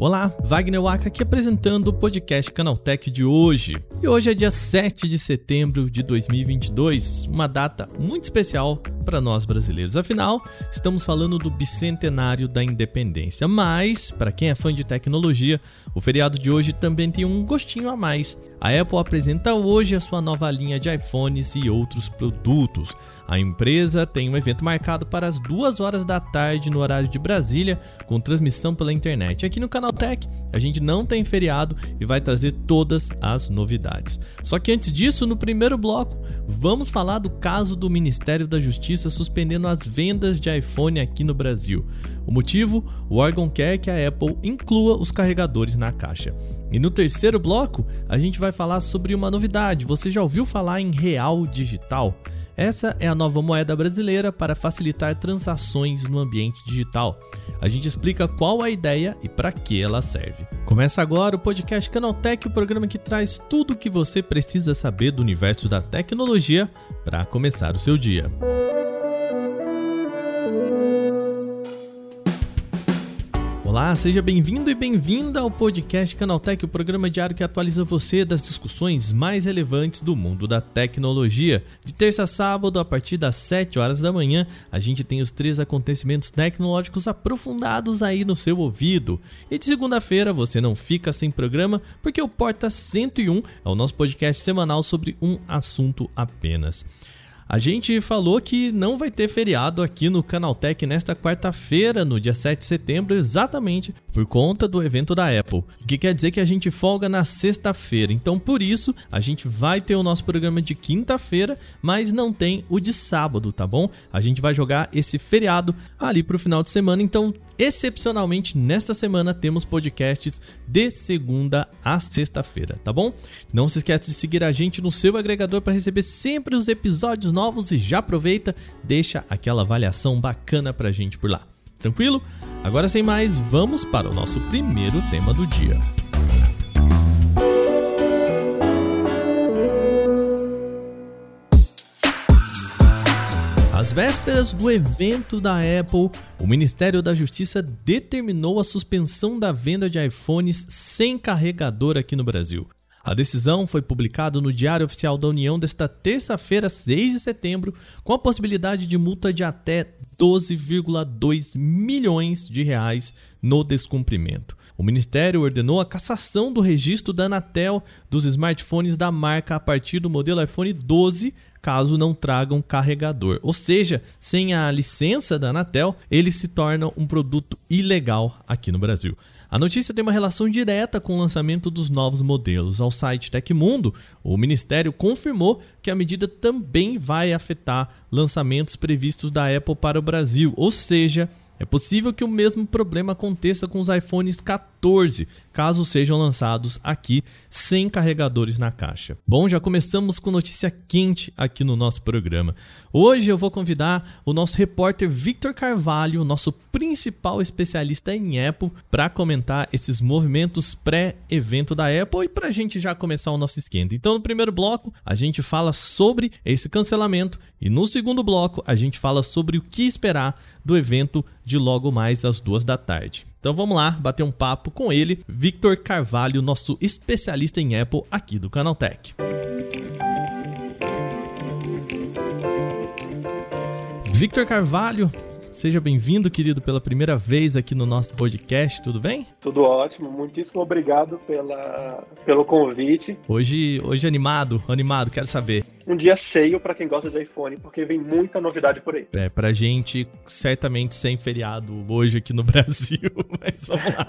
Olá, Wagner Waka aqui apresentando o podcast Canaltech de hoje. E hoje é dia 7 de setembro de 2022, uma data muito especial para nós brasileiros. Afinal, estamos falando do bicentenário da independência. Mas, para quem é fã de tecnologia, o feriado de hoje também tem um gostinho a mais. A Apple apresenta hoje a sua nova linha de iPhones e outros produtos. A empresa tem um evento marcado para as 2 horas da tarde no horário de Brasília, com transmissão pela internet. Aqui no canal Tech, a gente não tem feriado e vai trazer todas as novidades. Só que antes disso, no primeiro bloco, vamos falar do caso do Ministério da Justiça suspendendo as vendas de iPhone aqui no Brasil. O motivo? O órgão quer que a Apple inclua os carregadores na caixa. E no terceiro bloco, a gente vai falar sobre uma novidade. Você já ouviu falar em real digital? Essa é a nova moeda brasileira para facilitar transações no ambiente digital. A gente explica qual a ideia e para que ela serve. Começa agora o podcast Canaltech, o programa que traz tudo o que você precisa saber do universo da tecnologia para começar o seu dia. Olá, seja bem-vindo e bem-vinda ao podcast Canaltech, o programa diário que atualiza você das discussões mais relevantes do mundo da tecnologia. De terça a sábado, a partir das 7 horas da manhã, a gente tem os três acontecimentos tecnológicos aprofundados aí no seu ouvido. E de segunda-feira você não fica sem programa, porque o Porta 101 é o nosso podcast semanal sobre um assunto apenas. A gente falou que não vai ter feriado aqui no Canaltech nesta quarta-feira, no dia 7 de setembro, exatamente por conta do evento da Apple. O que quer dizer que a gente folga na sexta-feira. Então, por isso, a gente vai ter o nosso programa de quinta-feira, mas não tem o de sábado, tá bom? A gente vai jogar esse feriado ali pro final de semana. Então, excepcionalmente, nesta semana temos podcasts de segunda a sexta-feira, tá bom? Não se esqueça de seguir a gente no seu agregador para receber sempre os episódios novos e já aproveita, deixa aquela avaliação bacana pra gente por lá. Tranquilo? Agora sem mais, vamos para o nosso primeiro tema do dia. Às vésperas do evento da Apple, o Ministério da Justiça determinou a suspensão da venda de iPhones sem carregador aqui no Brasil. A decisão foi publicada no Diário Oficial da União desta terça-feira, 6 de setembro, com a possibilidade de multa de até 12,2 milhões de reais no descumprimento. O Ministério ordenou a cassação do registro da Anatel dos smartphones da marca a partir do modelo iPhone 12, caso não tragam carregador. Ou seja, sem a licença da Anatel, ele se torna um produto ilegal aqui no Brasil. A notícia tem uma relação direta com o lançamento dos novos modelos. Ao site Tecmundo, o Ministério confirmou que a medida também vai afetar lançamentos previstos da Apple para o Brasil, ou seja, é possível que o mesmo problema aconteça com os iPhones 14, caso sejam lançados aqui sem carregadores na caixa. Bom, já começamos com notícia quente aqui no nosso programa. Hoje eu vou convidar o nosso repórter Victor Carvalho, nosso principal especialista em Apple, para comentar esses movimentos pré-evento da Apple e para a gente já começar o nosso esquenta. Então, no primeiro bloco, a gente fala sobre esse cancelamento e no segundo bloco, a gente fala sobre o que esperar do evento de logo mais às duas da tarde. Então vamos lá bater um papo com ele, Victor Carvalho, nosso especialista em Apple aqui do Canaltech. Victor Carvalho, Seja bem-vindo, querido, pela primeira vez aqui no nosso podcast, tudo bem? Tudo ótimo, muitíssimo obrigado pela, pelo convite. Hoje, hoje animado, animado, quero saber. Um dia cheio para quem gosta de iPhone, porque vem muita novidade por aí. É, pra gente, certamente sem feriado hoje aqui no Brasil, mas vamos lá.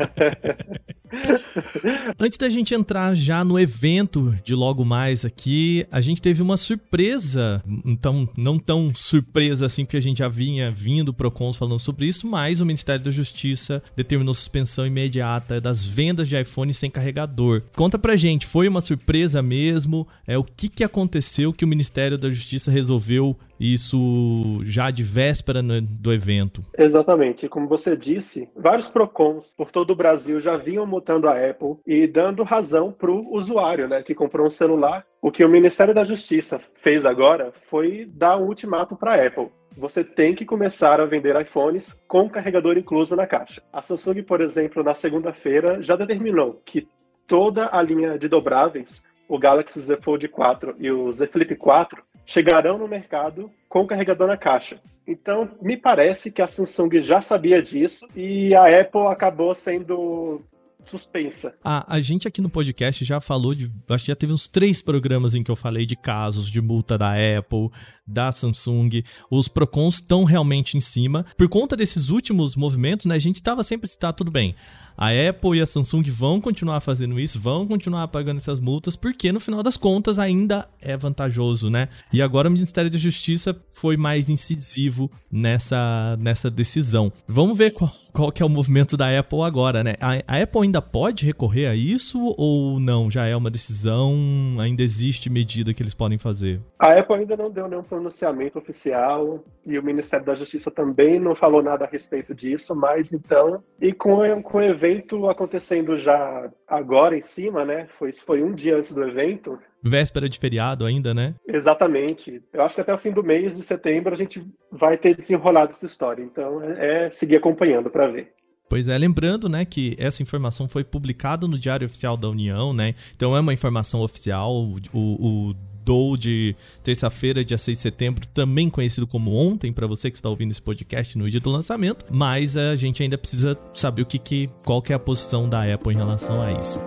Antes da gente entrar já no evento de logo mais aqui, a gente teve uma surpresa, então não tão surpresa assim que a gente já vinha vindo Procons falando sobre isso, mas o Ministério da Justiça determinou suspensão imediata das vendas de iPhone sem carregador. Conta pra gente, foi uma surpresa mesmo? É o que que aconteceu que o Ministério da Justiça resolveu isso já de véspera do evento. Exatamente. Como você disse, vários PROCONs por todo o Brasil já vinham mutando a Apple e dando razão para o usuário né, que comprou um celular. O que o Ministério da Justiça fez agora foi dar um ultimato para a Apple. você tem que começar a vender iPhones com carregador incluso na caixa. A Samsung, por exemplo, na segunda-feira já determinou que toda a linha de dobráveis, o Galaxy Z Fold 4 e o Z Flip 4, chegarão no mercado com carregador na caixa. Então, me parece que a Samsung já sabia disso e a Apple acabou sendo suspensa. A, a gente aqui no podcast já falou de. Acho que já teve uns três programas em que eu falei de casos de multa da Apple, da Samsung. Os Procons estão realmente em cima. Por conta desses últimos movimentos, né? A gente tava sempre tá tudo bem. A Apple e a Samsung vão continuar fazendo isso, vão continuar pagando essas multas, porque no final das contas ainda é vantajoso, né? E agora o Ministério da Justiça foi mais incisivo nessa, nessa decisão. Vamos ver qual, qual que é o movimento da Apple agora, né? A, a Apple ainda pode recorrer a isso ou não? Já é uma decisão? Ainda existe medida que eles podem fazer? A Apple ainda não deu nenhum pronunciamento oficial e o Ministério da Justiça também não falou nada a respeito disso, mas então, e com, com o evento acontecendo já agora em cima, né? Foi, foi um dia antes do evento. Véspera de feriado ainda, né? Exatamente. Eu acho que até o fim do mês de setembro a gente vai ter desenrolado essa história. Então é, é seguir acompanhando para ver. Pois é, lembrando, né, que essa informação foi publicada no Diário Oficial da União, né? Então é uma informação oficial. O, o Dow de terça-feira, dia 6 de setembro, também conhecido como ontem, para você que está ouvindo esse podcast no dia do lançamento, mas a gente ainda precisa saber o que, que qual que é a posição da Apple em relação a isso.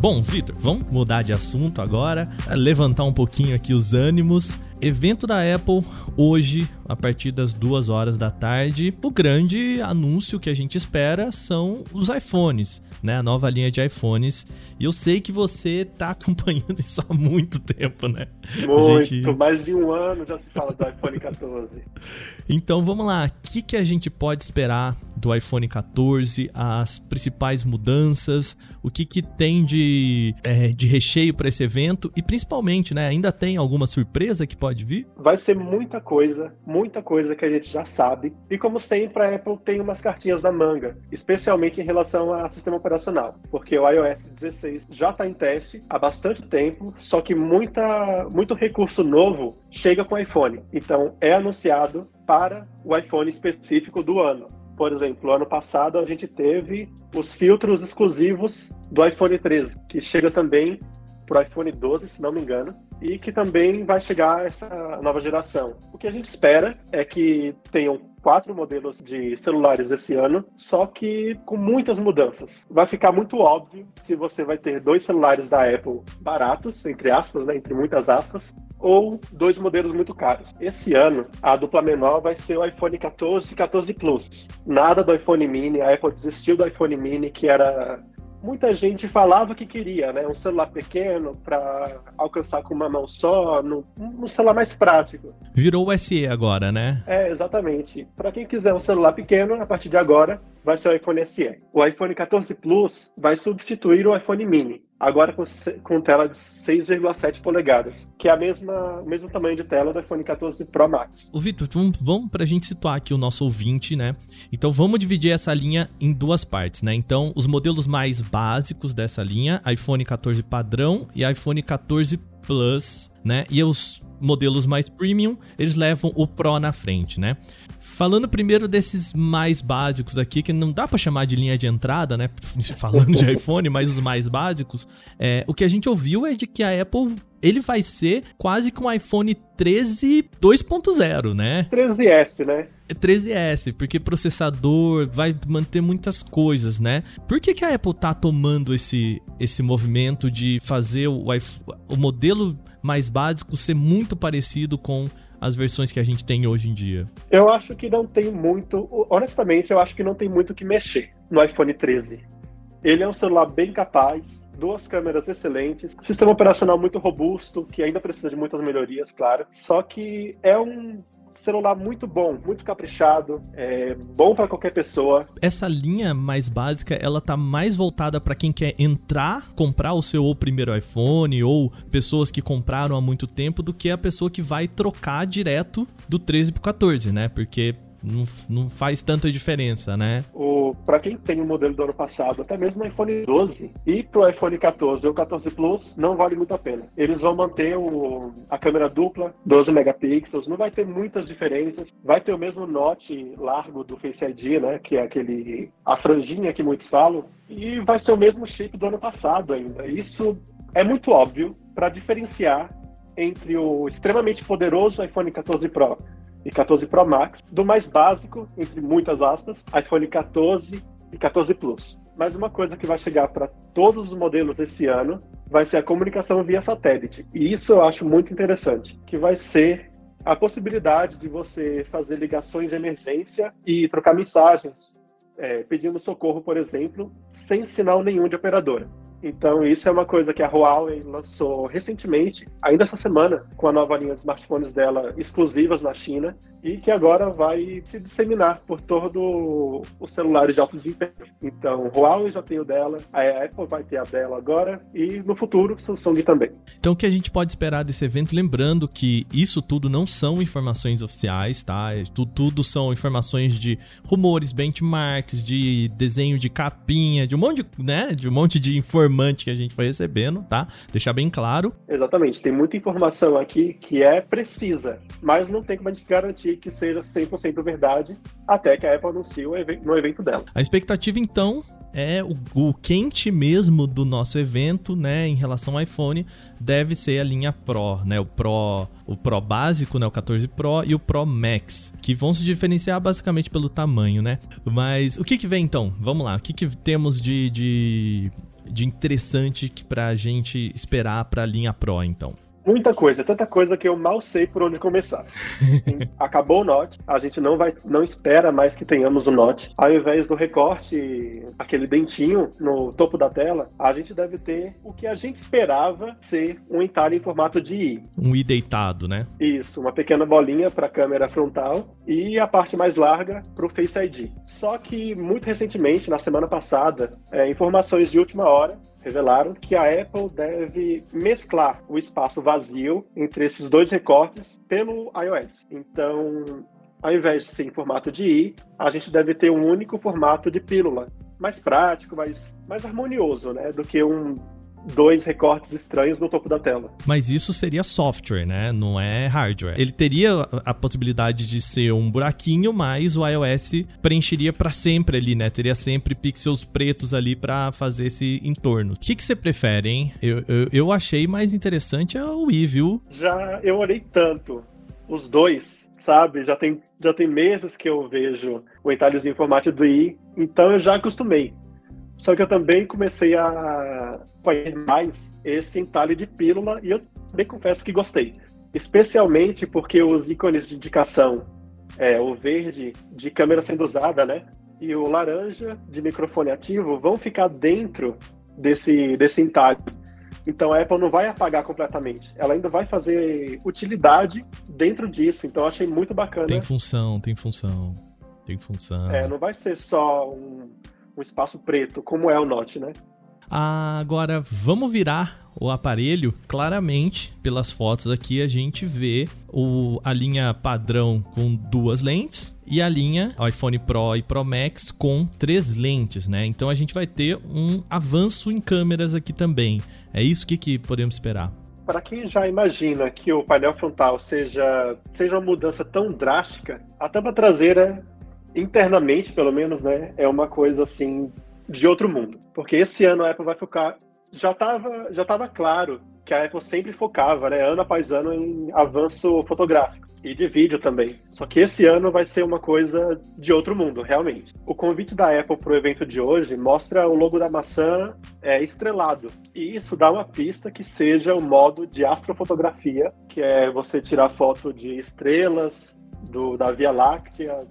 Bom, Vitor, vamos mudar de assunto agora, levantar um pouquinho aqui os ânimos. Evento da Apple hoje, a partir das duas horas da tarde. O grande anúncio que a gente espera são os iPhones né, a nova linha de iPhones. E eu sei que você tá acompanhando isso há muito tempo, né? Muito, gente... mais de um ano já se fala do iPhone 14. então vamos lá, o que, que a gente pode esperar do iPhone 14, as principais mudanças, o que, que tem de, é, de recheio para esse evento e principalmente, né, ainda tem alguma surpresa que pode vir? Vai ser muita coisa, muita coisa que a gente já sabe. E como sempre, a Apple tem umas cartinhas na manga, especialmente em relação ao sistema operacional, porque o iOS 16 já está em teste há bastante tempo, só que muita, muito recurso novo chega com o iPhone. Então, é anunciado para o iPhone específico do ano. Por exemplo, ano passado a gente teve os filtros exclusivos do iPhone 13, que chega também para o iPhone 12, se não me engano, e que também vai chegar essa nova geração. O que a gente espera é que tenham quatro modelos de celulares esse ano, só que com muitas mudanças. Vai ficar muito óbvio se você vai ter dois celulares da Apple baratos, entre aspas, né, entre muitas aspas, ou dois modelos muito caros. Esse ano, a dupla menor vai ser o iPhone 14 e 14 Plus. Nada do iPhone mini, a Apple desistiu do iPhone mini, que era muita gente falava que queria, né? Um celular pequeno para alcançar com uma mão só, no, um celular mais prático. Virou o SE agora, né? É, exatamente. Para quem quiser um celular pequeno, a partir de agora vai ser o iPhone SE. O iPhone 14 Plus vai substituir o iPhone mini agora com, com tela de 6,7 polegadas, que é a mesma, o mesmo tamanho de tela do iPhone 14 Pro Max. O Vitor, vamos, vamos para a gente situar aqui o nosso ouvinte, né? Então vamos dividir essa linha em duas partes, né? Então os modelos mais básicos dessa linha, iPhone 14 padrão e iPhone 14 Plus, né? E os modelos mais premium, eles levam o Pro na frente, né? Falando primeiro desses mais básicos aqui, que não dá para chamar de linha de entrada, né? Falando de iPhone, mas os mais básicos, é, o que a gente ouviu é de que a Apple ele vai ser quase que um iPhone 13 2.0, né? 13S, né? 13S, porque processador vai manter muitas coisas, né? Por que, que a Apple tá tomando esse, esse movimento de fazer o, o modelo mais básico ser muito parecido com as versões que a gente tem hoje em dia? Eu acho que não tem muito. Honestamente, eu acho que não tem muito o que mexer no iPhone 13. Ele é um celular bem capaz, duas câmeras excelentes, sistema operacional muito robusto, que ainda precisa de muitas melhorias, claro. Só que é um celular muito bom, muito caprichado, é bom para qualquer pessoa. Essa linha mais básica, ela tá mais voltada para quem quer entrar, comprar o seu primeiro iPhone ou pessoas que compraram há muito tempo do que a pessoa que vai trocar direto do 13 pro 14, né? Porque não, não faz tanta diferença, né? O, pra quem tem o modelo do ano passado, até mesmo o iPhone 12 e pro iPhone 14 ou 14 Plus, não vale muito a pena. Eles vão manter o, a câmera dupla, 12 megapixels, não vai ter muitas diferenças. Vai ter o mesmo note largo do Face ID, né? Que é aquele. a franjinha que muitos falam. E vai ser o mesmo chip do ano passado ainda. Isso é muito óbvio para diferenciar entre o extremamente poderoso iPhone 14 Pro e 14 Pro Max do mais básico, entre muitas aspas, iPhone 14 e 14 Plus. Mas uma coisa que vai chegar para todos os modelos esse ano vai ser a comunicação via satélite. E isso eu acho muito interessante, que vai ser a possibilidade de você fazer ligações de emergência e trocar mensagens, é, pedindo socorro, por exemplo, sem sinal nenhum de operadora. Então, isso é uma coisa que a Huawei lançou recentemente, ainda essa semana, com a nova linha de smartphones dela exclusivas na China, e que agora vai se disseminar por todo os celulares de alto desempenho. Então, Huawei já tem o dela, a Apple vai ter a dela agora, e no futuro, Samsung também. Então, o que a gente pode esperar desse evento? Lembrando que isso tudo não são informações oficiais, tá? Tudo, tudo são informações de rumores, benchmarks, de desenho de capinha, de um monte de, né, de um monte de informante que a gente foi recebendo, tá? Deixar bem claro. Exatamente, tem muita informação aqui que é precisa, mas não tem como a gente garantir que seja 100% verdade até que a Apple anuncie no evento dela. A expectativa, então, é o, o, quente mesmo do nosso evento, né, em relação ao iPhone, deve ser a linha Pro, né, o Pro, o Pro básico, né, o 14 Pro e o Pro Max, que vão se diferenciar basicamente pelo tamanho, né? Mas o que que vem então? Vamos lá, o que que temos de, de, de interessante pra gente esperar pra linha Pro, então? Muita coisa, tanta coisa que eu mal sei por onde começar. Acabou o Note, a gente não vai, não espera mais que tenhamos o Note. Ao invés do recorte, aquele dentinho no topo da tela, a gente deve ter o que a gente esperava ser um entalhe em formato de I. Um I deitado, né? Isso, uma pequena bolinha para a câmera frontal e a parte mais larga para o Face ID. Só que muito recentemente, na semana passada, é, informações de última hora revelaram que a Apple deve mesclar o espaço vazio entre esses dois recortes pelo iOS. Então, ao invés de ser em formato de I, a gente deve ter um único formato de pílula, mais prático, mais, mais harmonioso, né, do que um dois recortes estranhos no topo da tela. Mas isso seria software, né? Não é hardware. Ele teria a possibilidade de ser um buraquinho, mas o iOS preencheria para sempre ali, né? Teria sempre pixels pretos ali para fazer esse entorno. O que, que você prefere, hein? Eu, eu, eu achei mais interessante é o i, viu? Já eu olhei tanto os dois, sabe? Já tem, já tem meses que eu vejo o entalhezinho em formato do i, então eu já acostumei. Só que eu também comecei a conhecer mais esse entalhe de pílula e eu também confesso que gostei. Especialmente porque os ícones de indicação, é, o verde de câmera sendo usada, né? E o laranja de microfone ativo vão ficar dentro desse, desse entalhe. Então a Apple não vai apagar completamente. Ela ainda vai fazer utilidade dentro disso. Então eu achei muito bacana. Tem função, tem função. Tem função. É, não vai ser só um um espaço preto, como é o Note, né? Agora, vamos virar o aparelho. Claramente, pelas fotos aqui, a gente vê o, a linha padrão com duas lentes e a linha iPhone Pro e Pro Max com três lentes, né? Então a gente vai ter um avanço em câmeras aqui também. É isso que, que podemos esperar. Para quem já imagina que o painel frontal seja, seja uma mudança tão drástica, a tampa traseira internamente, pelo menos, né, é uma coisa assim de outro mundo. Porque esse ano a Apple vai focar. Já estava já tava claro que a Apple sempre focava, né, ano após ano, em avanço fotográfico e de vídeo também. Só que esse ano vai ser uma coisa de outro mundo, realmente. O convite da Apple para o evento de hoje mostra o logo da maçã é, estrelado. E isso dá uma pista que seja o modo de astrofotografia, que é você tirar foto de estrelas, do, da Via Láctea,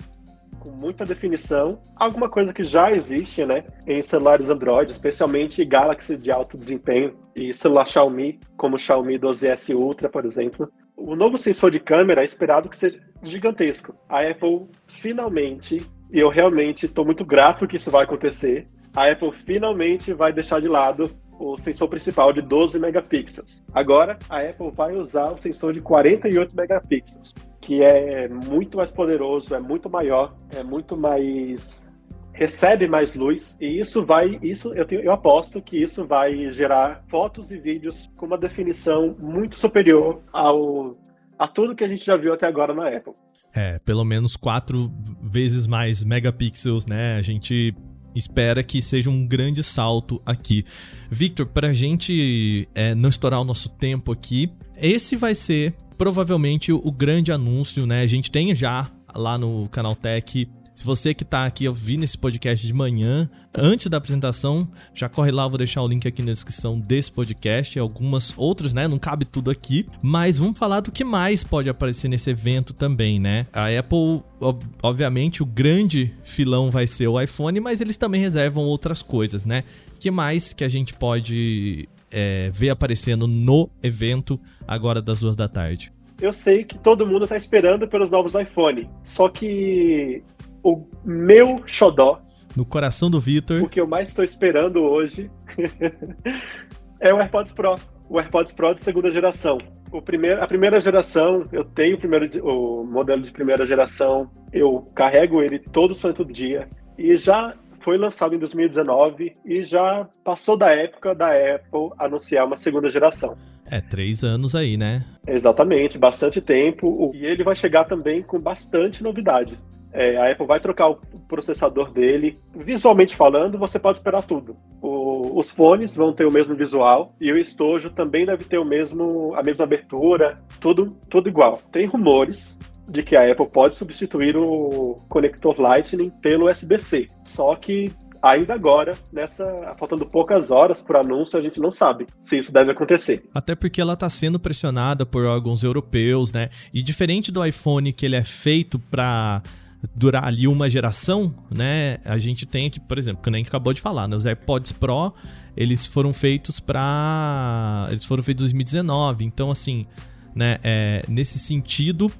com muita definição, alguma coisa que já existe, né, em celulares Android, especialmente Galaxy de alto desempenho e celular Xiaomi, como o Xiaomi 12S Ultra, por exemplo. O novo sensor de câmera é esperado que seja gigantesco. A Apple finalmente, e eu realmente estou muito grato que isso vai acontecer, a Apple finalmente vai deixar de lado o sensor principal de 12 megapixels. Agora, a Apple vai usar o sensor de 48 megapixels que é muito mais poderoso, é muito maior, é muito mais recebe mais luz e isso vai, isso eu, tenho, eu aposto que isso vai gerar fotos e vídeos com uma definição muito superior ao a tudo que a gente já viu até agora na Apple. É, pelo menos quatro vezes mais megapixels, né? A gente espera que seja um grande salto aqui. Victor, para a gente é, não estourar o nosso tempo aqui, esse vai ser provavelmente o grande anúncio, né? A gente tem já lá no canal Tech se você que está aqui ouvindo esse podcast de manhã, antes da apresentação, já corre lá, vou deixar o link aqui na descrição desse podcast e algumas outras, né? Não cabe tudo aqui, mas vamos falar do que mais pode aparecer nesse evento também, né? A Apple, obviamente, o grande filão vai ser o iPhone, mas eles também reservam outras coisas, né? que mais que a gente pode é, ver aparecendo no evento agora das duas da tarde? Eu sei que todo mundo está esperando pelos novos iPhone, só que o meu xodó. No coração do Vitor. O que eu mais estou esperando hoje é o AirPods Pro. O AirPods Pro de segunda geração. O primeiro, a primeira geração, eu tenho o, primeiro, o modelo de primeira geração, eu carrego ele todo santo dia. E já foi lançado em 2019 e já passou da época da Apple anunciar uma segunda geração. É, três anos aí, né? Exatamente, bastante tempo. E ele vai chegar também com bastante novidade. É, a Apple vai trocar o processador dele. Visualmente falando, você pode esperar tudo. O, os fones vão ter o mesmo visual e o estojo também deve ter o mesmo, a mesma abertura, tudo, tudo igual. Tem rumores de que a Apple pode substituir o conector Lightning pelo USB-C. Só que ainda agora, nessa faltando poucas horas para o anúncio, a gente não sabe se isso deve acontecer. Até porque ela está sendo pressionada por órgãos europeus, né? E diferente do iPhone que ele é feito para durar ali uma geração, né? A gente tem aqui, por exemplo, que nem acabou de falar, né? Os AirPods Pro, eles foram feitos para eles foram feitos em 2019, então assim, né, é, nesse sentido,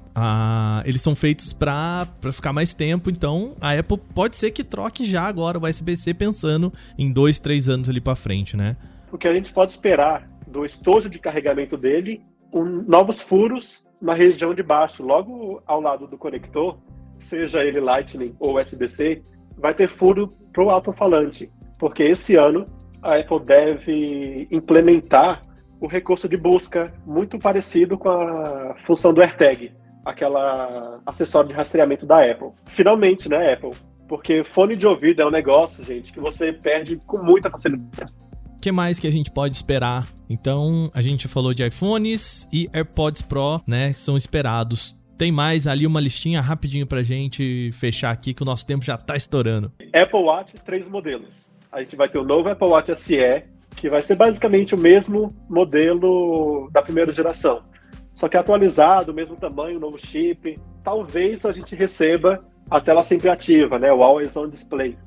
eles são feitos para ficar mais tempo, então a Apple pode ser que troque já agora o USB-C pensando em dois, três anos ali para frente, né? O que a gente pode esperar do estojo de carregamento dele, um, novos furos na região de baixo, logo ao lado do conector, seja ele Lightning ou USB-C, vai ter furo para o alto-falante, porque esse ano a Apple deve implementar o recurso de busca muito parecido com a função do AirTag, aquela acessório de rastreamento da Apple. Finalmente, né, Apple? Porque fone de ouvido é um negócio, gente, que você perde com muita facilidade. O que mais que a gente pode esperar? Então, a gente falou de iPhones e AirPods Pro, né? São esperados tem mais ali uma listinha rapidinho pra gente fechar aqui, que o nosso tempo já tá estourando. Apple Watch, três modelos. A gente vai ter o novo Apple Watch SE, que vai ser basicamente o mesmo modelo da primeira geração. Só que atualizado, mesmo tamanho, novo chip. Talvez a gente receba a tela sempre ativa, né? O Always On Display.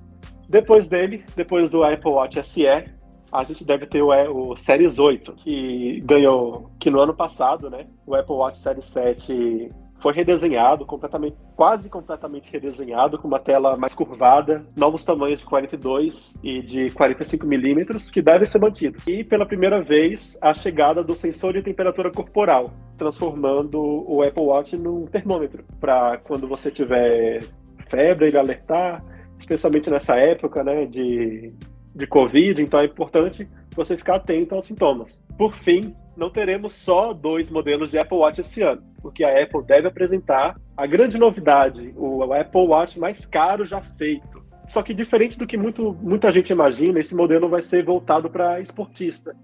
Depois dele, depois do Apple Watch SE, a gente deve ter o, o Series 8, que ganhou, que no ano passado, né? O Apple Watch Series 7 foi redesenhado, completamente, quase completamente redesenhado, com uma tela mais curvada, novos tamanhos de 42 e de 45 milímetros, que devem ser mantidos. E pela primeira vez, a chegada do sensor de temperatura corporal, transformando o Apple Watch num termômetro, para quando você tiver febre, ele alertar, especialmente nessa época né, de, de Covid, então é importante você ficar atento aos sintomas. Por fim, não teremos só dois modelos de Apple Watch esse ano, porque a Apple deve apresentar a grande novidade, o Apple Watch mais caro já feito. Só que diferente do que muito, muita gente imagina, esse modelo vai ser voltado para esportista.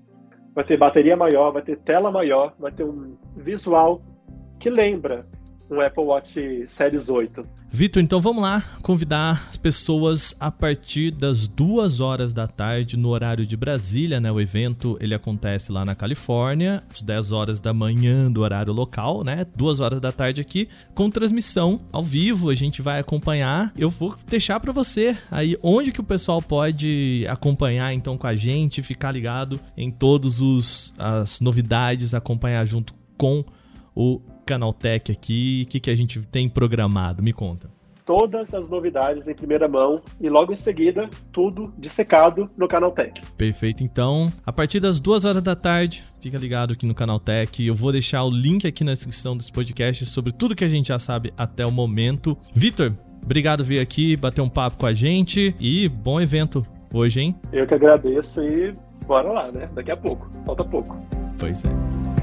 Vai ter bateria maior, vai ter tela maior, vai ter um visual que lembra um Apple Watch Series 8. Vitor, então vamos lá convidar as pessoas a partir das duas horas da tarde no horário de Brasília, né? O evento ele acontece lá na Califórnia, às 10 horas da manhã do horário local, né? Duas horas da tarde aqui, com transmissão ao vivo. A gente vai acompanhar. Eu vou deixar para você aí onde que o pessoal pode acompanhar então com a gente, ficar ligado em todos os as novidades, acompanhar junto com o Canaltech aqui? O que, que a gente tem programado? Me conta. todas as novidades em primeira mão e logo em seguida tudo dissecado no Canal Tech. Perfeito, então, a partir das duas horas da tarde, fica ligado aqui no Canal Tech. Eu vou deixar o link aqui na descrição desse podcast sobre tudo que a gente já sabe até o momento. Vitor, obrigado por vir aqui, bater um papo com a gente e bom evento hoje, hein? Eu que agradeço e bora lá, né? Daqui a pouco, falta pouco. Pois é.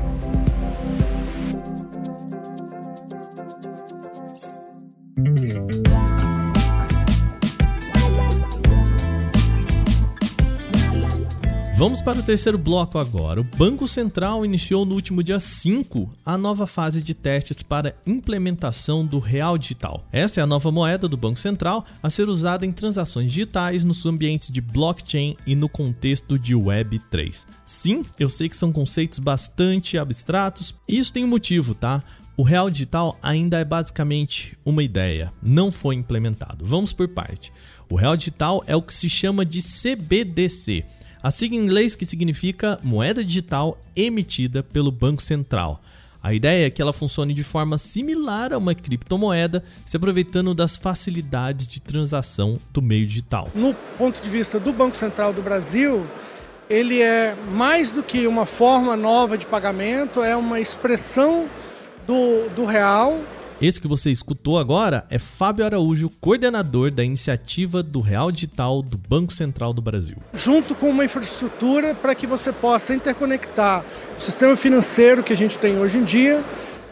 Vamos para o terceiro bloco agora. O Banco Central iniciou no último dia 5 a nova fase de testes para implementação do Real Digital. Essa é a nova moeda do Banco Central a ser usada em transações digitais nos ambientes de blockchain e no contexto de Web 3. Sim, eu sei que são conceitos bastante abstratos, e isso tem um motivo, tá? O Real Digital ainda é basicamente uma ideia, não foi implementado. Vamos por parte. O Real Digital é o que se chama de CBDC a sigla em inglês que significa moeda digital emitida pelo Banco Central. A ideia é que ela funcione de forma similar a uma criptomoeda, se aproveitando das facilidades de transação do meio digital. No ponto de vista do Banco Central do Brasil, ele é mais do que uma forma nova de pagamento, é uma expressão do, do real esse que você escutou agora é Fábio Araújo, coordenador da iniciativa do Real Digital do Banco Central do Brasil. Junto com uma infraestrutura para que você possa interconectar o sistema financeiro que a gente tem hoje em dia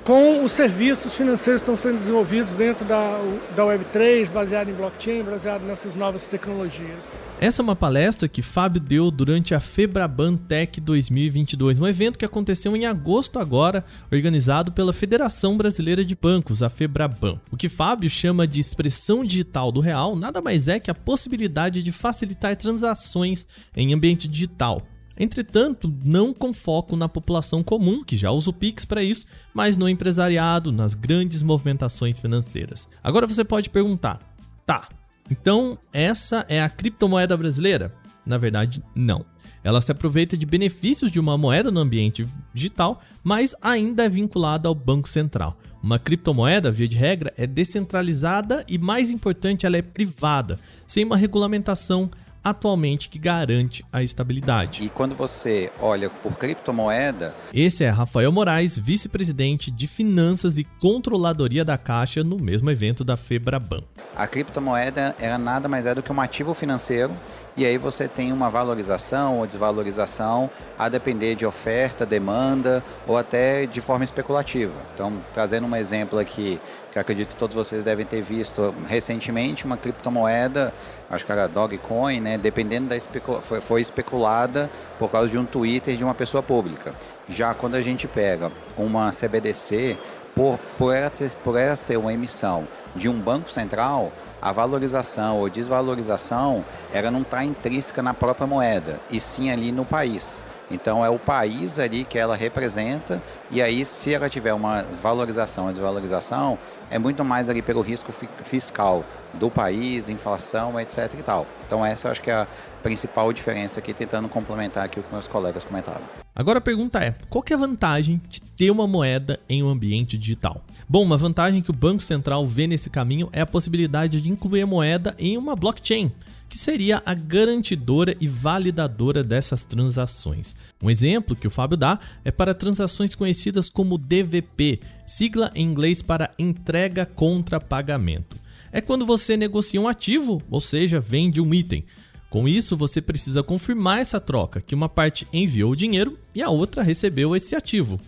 com os serviços financeiros que estão sendo desenvolvidos dentro da, da Web3, baseado em blockchain, baseado nessas novas tecnologias. Essa é uma palestra que Fábio deu durante a Febraban Tech 2022, um evento que aconteceu em agosto agora, organizado pela Federação Brasileira de Bancos, a Febraban. O que Fábio chama de expressão digital do real nada mais é que a possibilidade de facilitar transações em ambiente digital, Entretanto, não com foco na população comum, que já usa o Pix para isso, mas no empresariado, nas grandes movimentações financeiras. Agora você pode perguntar: tá, então essa é a criptomoeda brasileira? Na verdade, não. Ela se aproveita de benefícios de uma moeda no ambiente digital, mas ainda é vinculada ao Banco Central. Uma criptomoeda, via de regra, é descentralizada e, mais importante, ela é privada, sem uma regulamentação atualmente que garante a estabilidade. E quando você olha por criptomoeda. Esse é Rafael Moraes, vice-presidente de Finanças e Controladoria da Caixa, no mesmo evento da Febraban. A criptomoeda era nada mais é do que um ativo financeiro e aí você tem uma valorização ou desvalorização a depender de oferta, demanda ou até de forma especulativa. Então, trazendo um exemplo aqui, que acredito que todos vocês devem ter visto recentemente, uma criptomoeda, acho que era Dogecoin, né, dependendo da especula foi, foi especulada por causa de um Twitter de uma pessoa pública. Já quando a gente pega uma CBDC, por, por, ela ter, por ela ser uma emissão de um banco central, a valorização ou desvalorização ela não está intrínseca na própria moeda, e sim ali no país. Então é o país ali que ela representa e aí se ela tiver uma valorização desvalorização, é muito mais ali pelo risco fiscal do país, inflação, etc e tal. Então essa eu acho que é a principal diferença aqui, tentando complementar aqui o que meus colegas comentaram. Agora a pergunta é, qual é a vantagem de ter uma moeda em um ambiente digital? Bom, uma vantagem que o Banco Central vê nesse caminho é a possibilidade de incluir a moeda em uma blockchain que seria a garantidora e validadora dessas transações. Um exemplo que o Fábio dá é para transações conhecidas como DVP, sigla em inglês para entrega contra pagamento. É quando você negocia um ativo, ou seja, vende um item. Com isso, você precisa confirmar essa troca, que uma parte enviou o dinheiro e a outra recebeu esse ativo.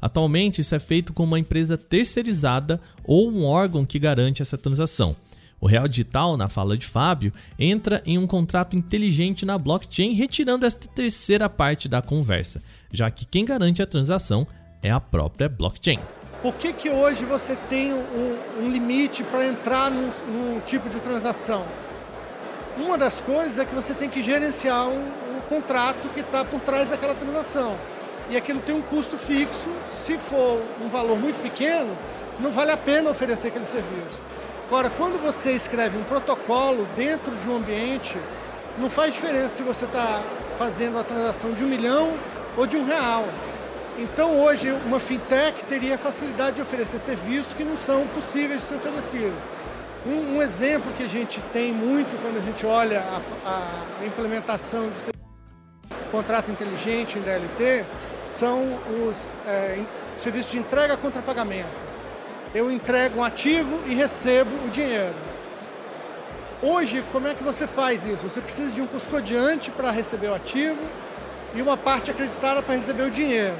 Atualmente, isso é feito com uma empresa terceirizada ou um órgão que garante essa transação. O Real Digital, na fala de Fábio, entra em um contrato inteligente na blockchain, retirando esta terceira parte da conversa, já que quem garante a transação é a própria blockchain. Por que, que hoje você tem um, um limite para entrar num, num, tipo de transação? Uma das coisas é que você tem que gerenciar um, um contrato que está por trás daquela transação. E aquilo tem um custo fixo. Se for um valor muito pequeno, não vale a pena oferecer aquele serviço. Agora, quando você escreve um protocolo dentro de um ambiente, não faz diferença se você está fazendo a transação de um milhão ou de um real. Então, hoje, uma fintech teria facilidade de oferecer serviços que não são possíveis de ser oferecidos. Um, um, exemplo que a gente tem muito quando a gente olha a, a, a implementação de contrato inteligente em DLT são os é, serviços de entrega contra pagamento. Eu entrego um ativo e recebo o dinheiro. Hoje, como é que você faz isso? Você precisa de um custodiante para receber o ativo e uma parte acreditada para receber o dinheiro.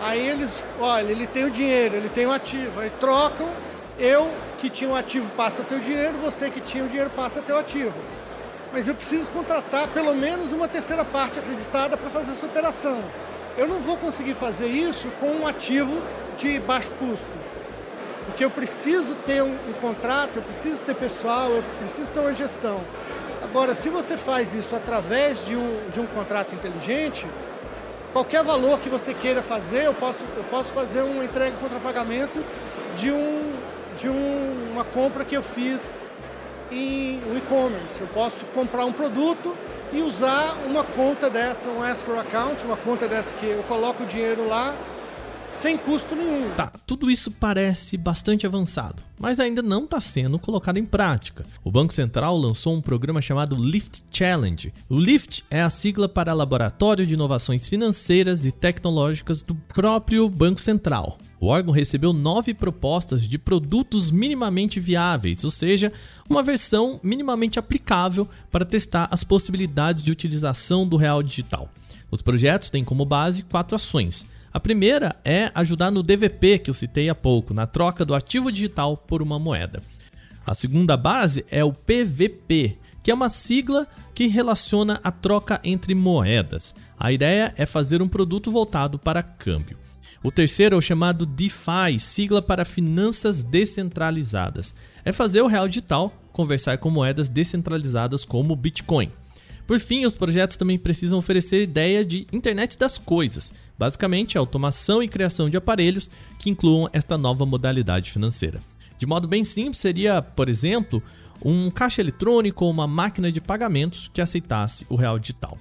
Aí eles, olha, ele tem o dinheiro, ele tem o ativo, aí trocam, eu que tinha o ativo passa o dinheiro, você que tinha o dinheiro passa o ativo. Mas eu preciso contratar pelo menos uma terceira parte acreditada para fazer essa operação. Eu não vou conseguir fazer isso com um ativo de baixo custo. Porque eu preciso ter um, um contrato, eu preciso ter pessoal, eu preciso ter uma gestão. Agora, se você faz isso através de um, de um contrato inteligente, qualquer valor que você queira fazer, eu posso, eu posso fazer uma entrega contra pagamento de, um, de um, uma compra que eu fiz em e-commerce. Eu posso comprar um produto e usar uma conta dessa, um escrow account, uma conta dessa que eu coloco o dinheiro lá sem custo nenhum. Tá, tudo isso parece bastante avançado, mas ainda não está sendo colocado em prática. O Banco Central lançou um programa chamado Lift Challenge. O Lift é a sigla para Laboratório de Inovações Financeiras e Tecnológicas do próprio Banco Central. O órgão recebeu nove propostas de produtos minimamente viáveis, ou seja, uma versão minimamente aplicável para testar as possibilidades de utilização do real digital. Os projetos têm como base quatro ações. A primeira é ajudar no DVP, que eu citei há pouco, na troca do ativo digital por uma moeda. A segunda base é o PVP, que é uma sigla que relaciona a troca entre moedas. A ideia é fazer um produto voltado para câmbio. O terceiro é o chamado DeFi, sigla para finanças descentralizadas. É fazer o real digital conversar com moedas descentralizadas como o Bitcoin. Por fim, os projetos também precisam oferecer ideia de internet das coisas, basicamente a automação e criação de aparelhos que incluam esta nova modalidade financeira. De modo bem simples, seria, por exemplo, um caixa eletrônico ou uma máquina de pagamentos que aceitasse o real digital.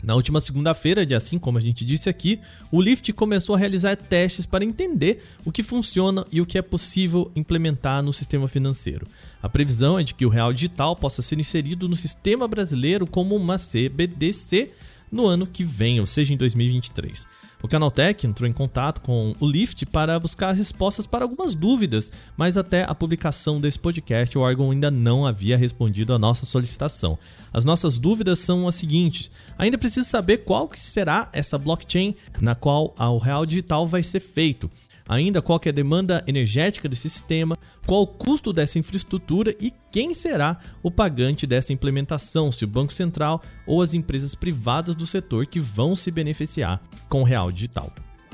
Na última segunda-feira, assim como a gente disse aqui, o Lyft começou a realizar testes para entender o que funciona e o que é possível implementar no sistema financeiro. A previsão é de que o real digital possa ser inserido no sistema brasileiro como uma CBDC no ano que vem, ou seja, em 2023. O Canaltech entrou em contato com o Lyft para buscar respostas para algumas dúvidas, mas até a publicação desse podcast o órgão ainda não havia respondido à nossa solicitação. As nossas dúvidas são as seguintes: ainda preciso saber qual que será essa blockchain na qual o real digital vai ser feito ainda qual é a demanda energética desse sistema, qual o custo dessa infraestrutura e quem será o pagante dessa implementação, se o Banco Central ou as empresas privadas do setor que vão se beneficiar com o real digital.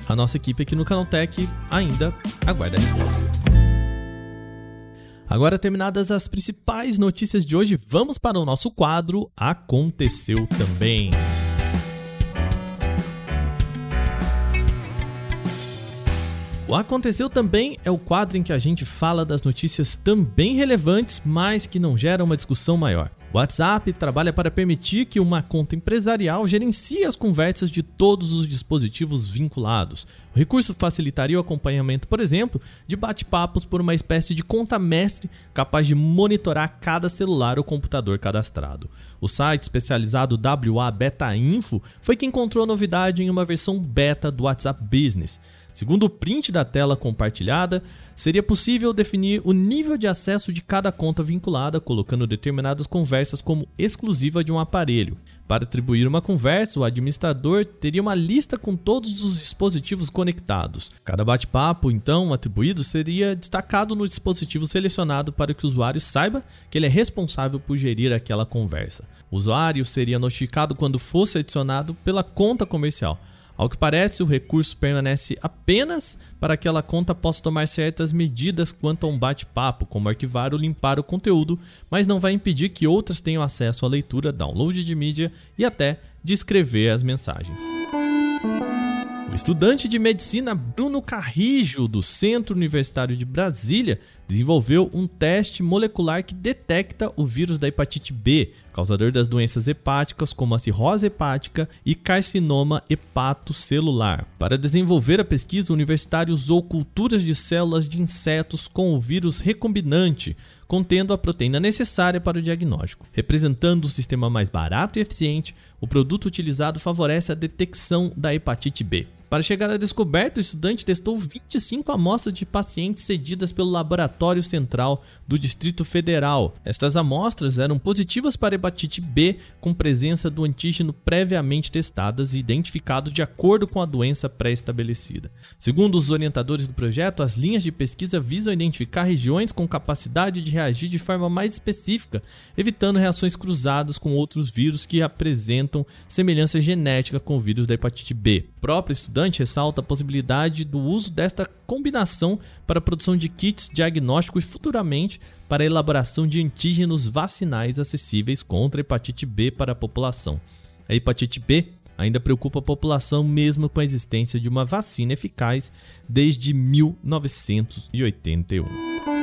A nossa equipe aqui no Canaltech ainda aguarda a resposta. Agora terminadas as principais notícias de hoje, vamos para o nosso quadro Aconteceu também. O Aconteceu Também é o quadro em que a gente fala das notícias também relevantes, mas que não geram uma discussão maior. O WhatsApp trabalha para permitir que uma conta empresarial gerencie as conversas de todos os dispositivos vinculados. O recurso facilitaria o acompanhamento, por exemplo, de bate-papos por uma espécie de conta mestre capaz de monitorar cada celular ou computador cadastrado. O site especializado WA Beta Info foi quem encontrou a novidade em uma versão beta do WhatsApp Business. Segundo o print da tela compartilhada, seria possível definir o nível de acesso de cada conta vinculada, colocando determinadas conversas como exclusiva de um aparelho. Para atribuir uma conversa, o administrador teria uma lista com todos os dispositivos conectados. Cada bate-papo, então, atribuído seria destacado no dispositivo selecionado para que o usuário saiba que ele é responsável por gerir aquela conversa. O usuário seria notificado quando fosse adicionado pela conta comercial ao que parece, o recurso permanece apenas para que aquela conta possa tomar certas medidas quanto a um bate-papo, como arquivar ou limpar o conteúdo, mas não vai impedir que outras tenham acesso à leitura, download de mídia e até de escrever as mensagens. O estudante de medicina Bruno Carrijo, do Centro Universitário de Brasília, desenvolveu um teste molecular que detecta o vírus da hepatite B, causador das doenças hepáticas como a cirrose hepática e carcinoma hepatocelular. Para desenvolver a pesquisa, o universitário usou culturas de células de insetos com o vírus recombinante, contendo a proteína necessária para o diagnóstico. Representando um sistema mais barato e eficiente, o produto utilizado favorece a detecção da hepatite B. Para chegar à descoberta, o estudante testou 25 amostras de pacientes cedidas pelo Laboratório Central do Distrito Federal. Estas amostras eram positivas para hepatite B, com presença do antígeno previamente testadas e identificado de acordo com a doença pré-estabelecida. Segundo os orientadores do projeto, as linhas de pesquisa visam identificar regiões com capacidade de reagir de forma mais específica, evitando reações cruzadas com outros vírus que apresentam semelhança genética com o vírus da hepatite B. O próprio estudante estudante ressalta a possibilidade do uso desta combinação para a produção de kits diagnósticos futuramente para a elaboração de antígenos vacinais acessíveis contra a hepatite B para a população. A hepatite B ainda preocupa a população mesmo com a existência de uma vacina eficaz desde 1981.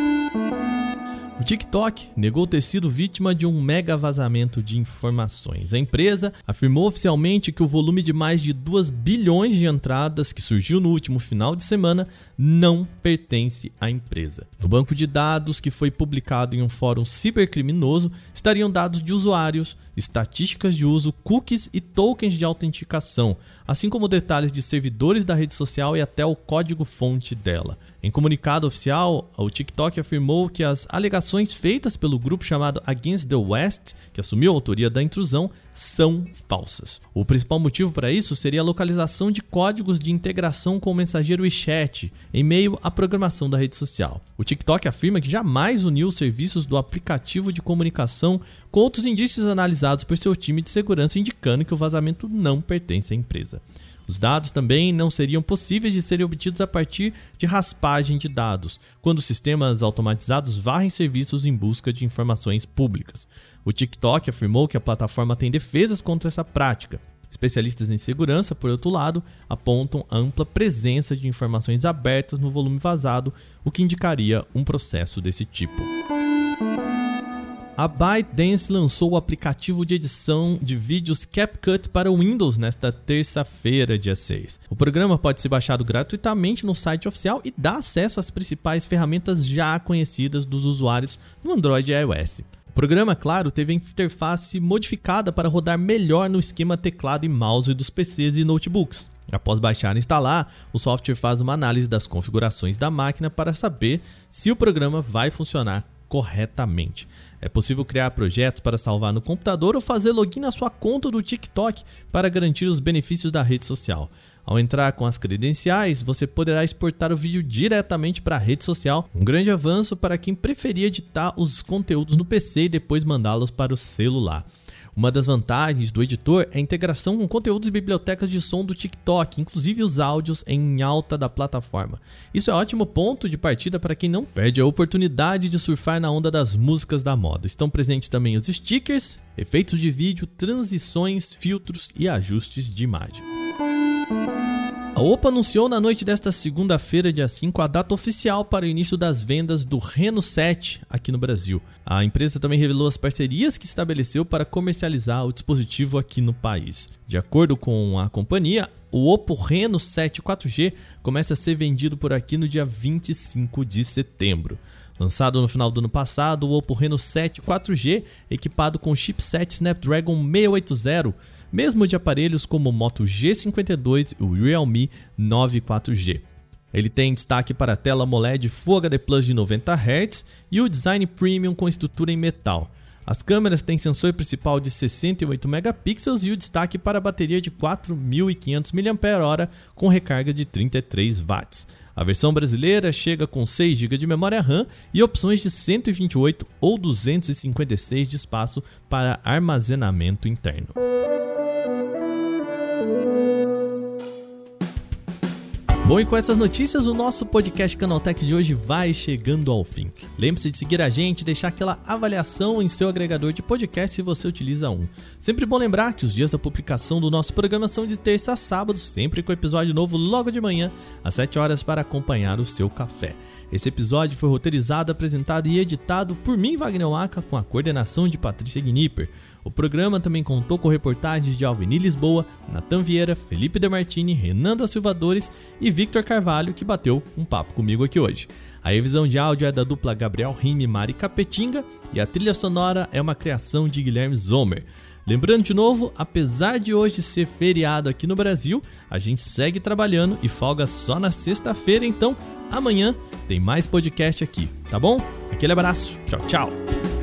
O TikTok negou ter sido vítima de um mega vazamento de informações. A empresa afirmou oficialmente que o volume de mais de 2 bilhões de entradas que surgiu no último final de semana não pertence à empresa. No banco de dados que foi publicado em um fórum cibercriminoso estariam dados de usuários, estatísticas de uso, cookies e tokens de autenticação, assim como detalhes de servidores da rede social e até o código-fonte dela. Em comunicado oficial, o TikTok afirmou que as alegações feitas pelo grupo chamado Against the West, que assumiu a autoria da intrusão, são falsas. O principal motivo para isso seria a localização de códigos de integração com o mensageiro WeChat em meio à programação da rede social. O TikTok afirma que jamais uniu os serviços do aplicativo de comunicação com outros indícios analisados por seu time de segurança indicando que o vazamento não pertence à empresa. Os dados também não seriam possíveis de serem obtidos a partir de raspagem de dados, quando sistemas automatizados varrem serviços em busca de informações públicas. O TikTok afirmou que a plataforma tem defesas contra essa prática. Especialistas em segurança, por outro lado, apontam ampla presença de informações abertas no volume vazado, o que indicaria um processo desse tipo. A ByteDance lançou o aplicativo de edição de vídeos CapCut para Windows nesta terça-feira, dia 6. O programa pode ser baixado gratuitamente no site oficial e dá acesso às principais ferramentas já conhecidas dos usuários no Android e iOS. O programa, claro, teve a interface modificada para rodar melhor no esquema teclado e mouse dos PCs e notebooks. Após baixar e instalar, o software faz uma análise das configurações da máquina para saber se o programa vai funcionar corretamente. É possível criar projetos para salvar no computador ou fazer login na sua conta do TikTok para garantir os benefícios da rede social. Ao entrar com as credenciais, você poderá exportar o vídeo diretamente para a rede social, um grande avanço para quem preferia editar os conteúdos no PC e depois mandá-los para o celular. Uma das vantagens do editor é a integração com conteúdos e bibliotecas de som do TikTok, inclusive os áudios em alta da plataforma. Isso é um ótimo ponto de partida para quem não perde a oportunidade de surfar na onda das músicas da moda. Estão presentes também os stickers, efeitos de vídeo, transições, filtros e ajustes de imagem. A OPA anunciou na noite desta segunda-feira, dia 5, a data oficial para o início das vendas do Reno 7 aqui no Brasil. A empresa também revelou as parcerias que estabeleceu para comercializar o dispositivo aqui no país. De acordo com a companhia, o Oppo Reno 7 4G começa a ser vendido por aqui no dia 25 de setembro. Lançado no final do ano passado, o Oppo Reno 7 4G, equipado com chipset Snapdragon 680, mesmo de aparelhos como o Moto G52 e o Realme 9 4G. Ele tem destaque para a tela AMOLED Full HD Plus de 90 Hz e o design premium com estrutura em metal. As câmeras têm sensor principal de 68 megapixels e o destaque para a bateria de 4.500 mAh com recarga de 33 watts. A versão brasileira chega com 6 GB de memória RAM e opções de 128 ou 256 de espaço para armazenamento interno. Bom, e com essas notícias, o nosso podcast Canaltech de hoje vai chegando ao fim. Lembre-se de seguir a gente e deixar aquela avaliação em seu agregador de podcast se você utiliza um. Sempre bom lembrar que os dias da publicação do nosso programa são de terça a sábado, sempre com episódio novo logo de manhã, às 7 horas, para acompanhar o seu café. Esse episódio foi roteirizado, apresentado e editado por mim, Wagner Waka, com a coordenação de Patrícia Gnipper. O programa também contou com reportagens de Alvini Lisboa, Natan Vieira, Felipe Demartini, Renan da Silvadores e Victor Carvalho, que bateu um papo comigo aqui hoje. A revisão de áudio é da dupla Gabriel Rime e Mari Capetinga e a trilha sonora é uma criação de Guilherme Zomer. Lembrando de novo, apesar de hoje ser feriado aqui no Brasil, a gente segue trabalhando e folga só na sexta-feira, então amanhã tem mais podcast aqui, tá bom? Aquele abraço, tchau, tchau!